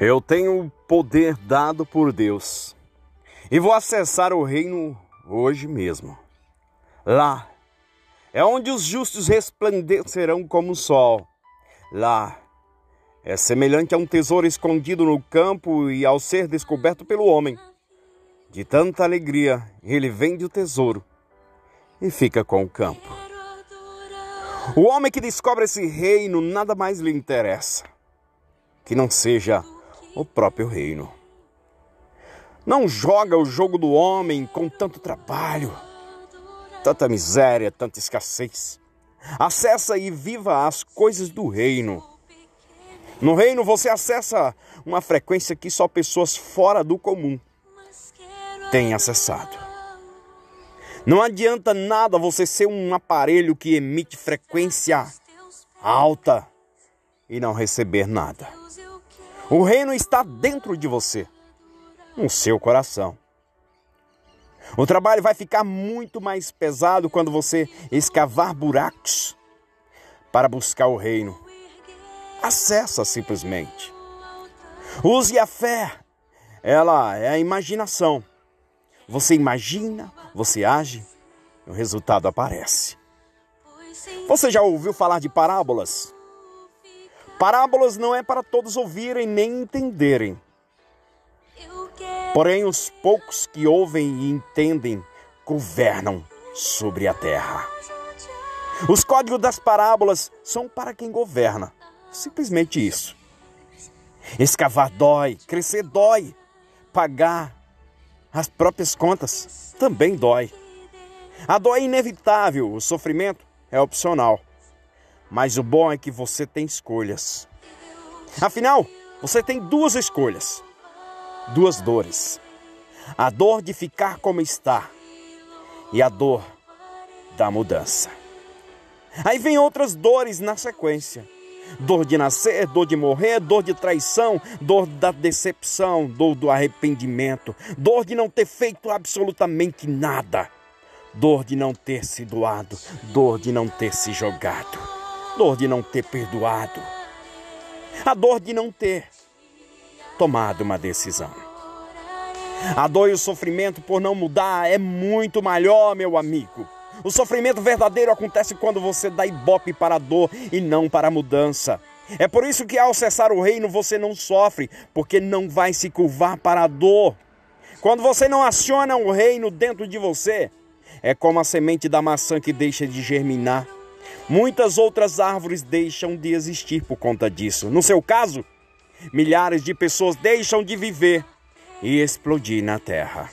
Eu tenho poder dado por Deus e vou acessar o reino hoje mesmo. Lá é onde os justos resplandecerão como o sol. Lá é semelhante a um tesouro escondido no campo e ao ser descoberto pelo homem. De tanta alegria, ele vende o tesouro e fica com o campo. O homem que descobre esse reino nada mais lhe interessa que não seja o próprio reino. Não joga o jogo do homem com tanto trabalho, tanta miséria, tanta escassez. Acessa e viva as coisas do reino. No reino você acessa uma frequência que só pessoas fora do comum têm acessado. Não adianta nada você ser um aparelho que emite frequência alta e não receber nada. O reino está dentro de você, no seu coração. O trabalho vai ficar muito mais pesado quando você escavar buracos para buscar o reino. Acessa simplesmente. Use a fé. Ela é a imaginação. Você imagina, você age, o resultado aparece. Você já ouviu falar de parábolas? Parábolas não é para todos ouvirem nem entenderem. Porém, os poucos que ouvem e entendem governam sobre a terra. Os códigos das parábolas são para quem governa. Simplesmente isso. Escavar dói, crescer dói, pagar as próprias contas também dói. A dor é inevitável, o sofrimento é opcional. Mas o bom é que você tem escolhas. Afinal, você tem duas escolhas, duas dores: a dor de ficar como está e a dor da mudança. Aí vem outras dores na sequência: dor de nascer, dor de morrer, dor de traição, dor da decepção, dor do arrependimento, dor de não ter feito absolutamente nada, dor de não ter se doado, dor de não ter se jogado dor de não ter perdoado, a dor de não ter tomado uma decisão. A dor e o sofrimento por não mudar é muito maior, meu amigo. O sofrimento verdadeiro acontece quando você dá ibope para a dor e não para a mudança. É por isso que ao cessar o reino você não sofre, porque não vai se curvar para a dor. Quando você não aciona o reino dentro de você, é como a semente da maçã que deixa de germinar Muitas outras árvores deixam de existir por conta disso. No seu caso, milhares de pessoas deixam de viver e explodir na terra.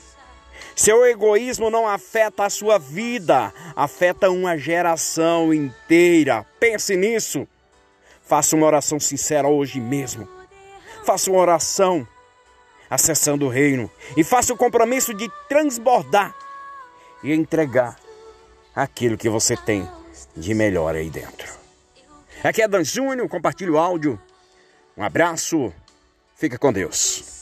Seu egoísmo não afeta a sua vida, afeta uma geração inteira. Pense nisso. Faça uma oração sincera hoje mesmo. Faça uma oração acessando o reino e faça o compromisso de transbordar e entregar aquilo que você tem de melhor aí dentro. Aqui é Dan Júnior, compartilho o áudio. Um abraço, fica com Deus.